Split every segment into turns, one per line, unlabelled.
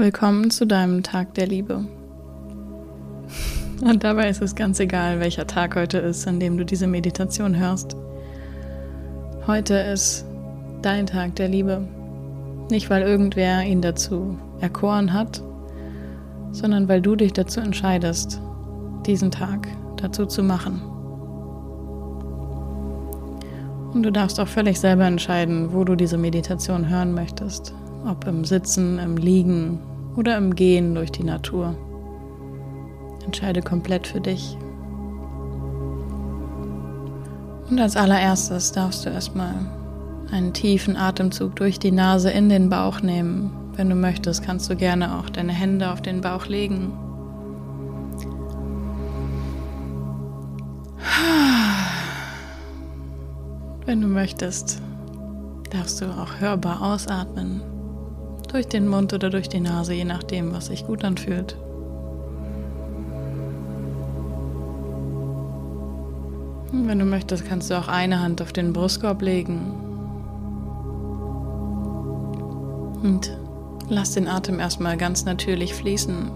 Willkommen zu deinem Tag der Liebe. Und dabei ist es ganz egal, welcher Tag heute ist, an dem du diese Meditation hörst. Heute ist dein Tag der Liebe. Nicht, weil irgendwer ihn dazu erkoren hat, sondern weil du dich dazu entscheidest, diesen Tag dazu zu machen. Und du darfst auch völlig selber entscheiden, wo du diese Meditation hören möchtest. Ob im Sitzen, im Liegen oder im Gehen durch die Natur. Entscheide komplett für dich. Und als allererstes darfst du erstmal einen tiefen Atemzug durch die Nase in den Bauch nehmen. Wenn du möchtest, kannst du gerne auch deine Hände auf den Bauch legen Wenn du möchtest, darfst du auch hörbar ausatmen. Durch den Mund oder durch die Nase, je nachdem, was sich gut anfühlt. Und wenn du möchtest, kannst du auch eine Hand auf den Brustkorb legen. Und lass den Atem erstmal ganz natürlich fließen.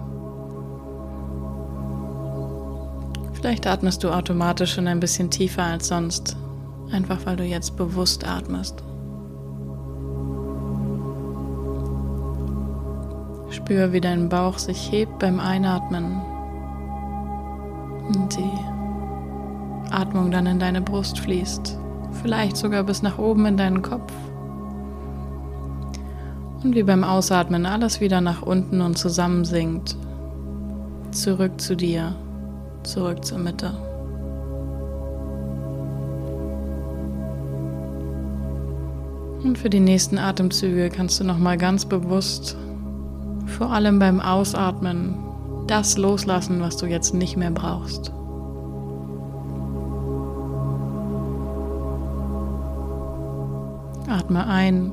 Vielleicht atmest du automatisch schon ein bisschen tiefer als sonst. Einfach weil du jetzt bewusst atmest. Spür, wie dein Bauch sich hebt beim Einatmen und die Atmung dann in deine Brust fließt, vielleicht sogar bis nach oben in deinen Kopf. Und wie beim Ausatmen alles wieder nach unten und zusammensinkt, zurück zu dir, zurück zur Mitte. Und für die nächsten Atemzüge kannst du nochmal ganz bewusst, vor allem beim Ausatmen, das loslassen, was du jetzt nicht mehr brauchst. Atme ein,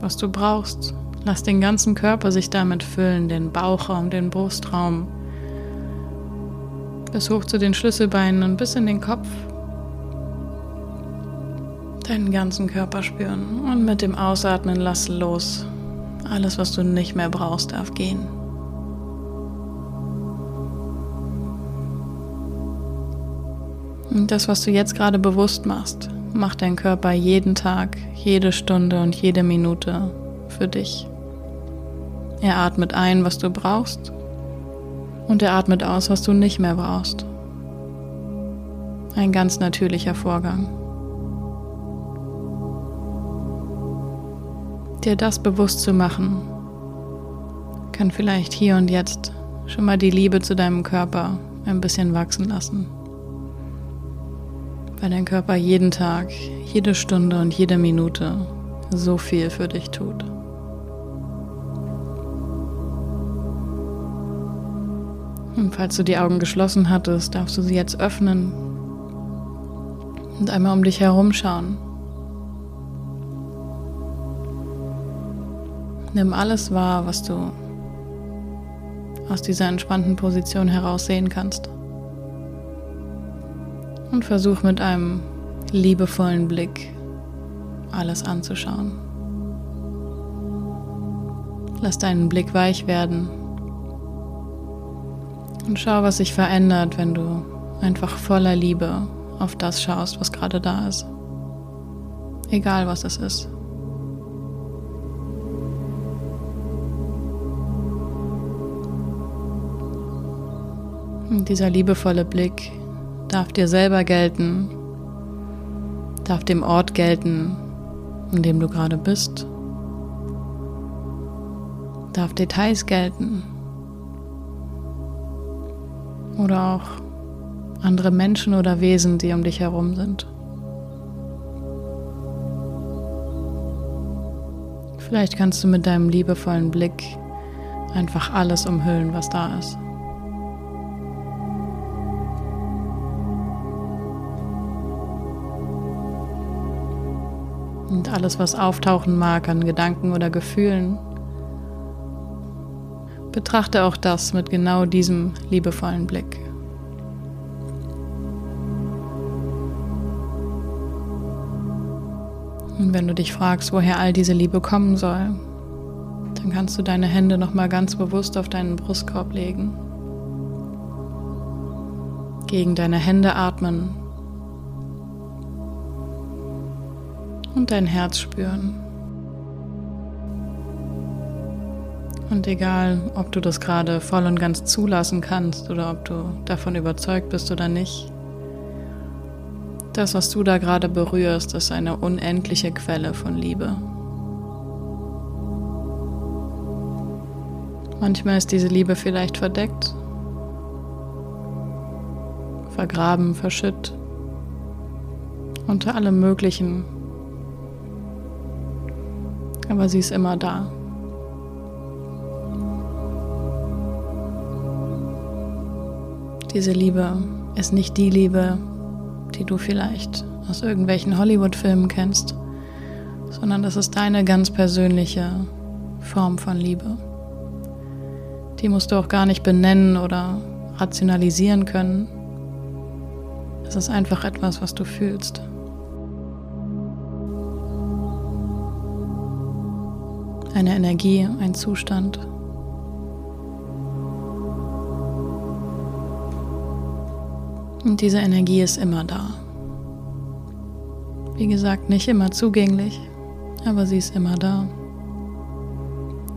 was du brauchst. Lass den ganzen Körper sich damit füllen, den Bauchraum, den Brustraum, bis hoch zu den Schlüsselbeinen und bis in den Kopf deinen ganzen Körper spüren und mit dem Ausatmen lass los. Alles, was du nicht mehr brauchst, darf gehen. Und das, was du jetzt gerade bewusst machst, macht dein Körper jeden Tag, jede Stunde und jede Minute für dich. Er atmet ein, was du brauchst, und er atmet aus, was du nicht mehr brauchst. Ein ganz natürlicher Vorgang. Dir das bewusst zu machen, kann vielleicht hier und jetzt schon mal die Liebe zu deinem Körper ein bisschen wachsen lassen. Weil dein Körper jeden Tag, jede Stunde und jede Minute so viel für dich tut. Und falls du die Augen geschlossen hattest, darfst du sie jetzt öffnen und einmal um dich herum schauen. Nimm alles wahr, was du aus dieser entspannten Position heraus sehen kannst. Und versuch mit einem liebevollen Blick alles anzuschauen. Lass deinen Blick weich werden und schau, was sich verändert, wenn du einfach voller Liebe auf das schaust, was gerade da ist. Egal was es ist. Und dieser liebevolle Blick darf dir selber gelten, darf dem Ort gelten, in dem du gerade bist, darf Details gelten oder auch andere Menschen oder Wesen, die um dich herum sind. Vielleicht kannst du mit deinem liebevollen Blick einfach alles umhüllen, was da ist. Und alles, was auftauchen mag an Gedanken oder Gefühlen, betrachte auch das mit genau diesem liebevollen Blick. Und wenn du dich fragst, woher all diese Liebe kommen soll, Dann kannst du deine Hände nochmal ganz bewusst auf deinen Brustkorb legen. Gegen deine Hände atmen und dein Herz spüren. Und egal, ob du das gerade voll und ganz zulassen kannst oder ob du davon überzeugt bist oder nicht, das, was du da gerade berührst, ist eine unendliche Quelle von Liebe. Manchmal ist diese Liebe vielleicht verdeckt, vergraben, verschütt, unter allem Möglichen, aber sie ist immer da. Diese Liebe ist nicht die Liebe, die du vielleicht aus irgendwelchen Hollywood-Filmen kennst, sondern das ist deine ganz persönliche Form von Liebe. Die musst du auch gar nicht benennen oder rationalisieren können. Es ist einfach etwas, was du fühlst. Eine Energie, ein Zustand. Und diese Energie ist immer da. Wie gesagt, nicht immer zugänglich, aber sie ist immer da.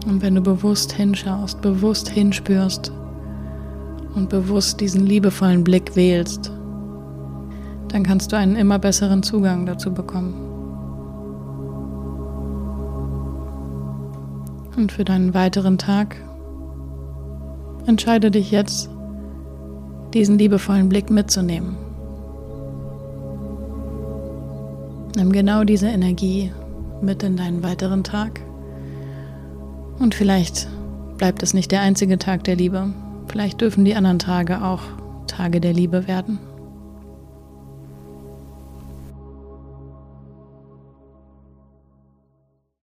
Und wenn du bewusst hinschaust, bewusst hinspürst und bewusst diesen liebevollen Blick wählst, dann kannst du einen immer besseren Zugang dazu bekommen. Und für deinen weiteren Tag entscheide dich jetzt diesen liebevollen Blick mitzunehmen. Nimm genau diese Energie mit in deinen weiteren Tag. Und vielleicht bleibt es nicht der einzige Tag der Liebe. Vielleicht dürfen die anderen Tage auch Tage der Liebe werden.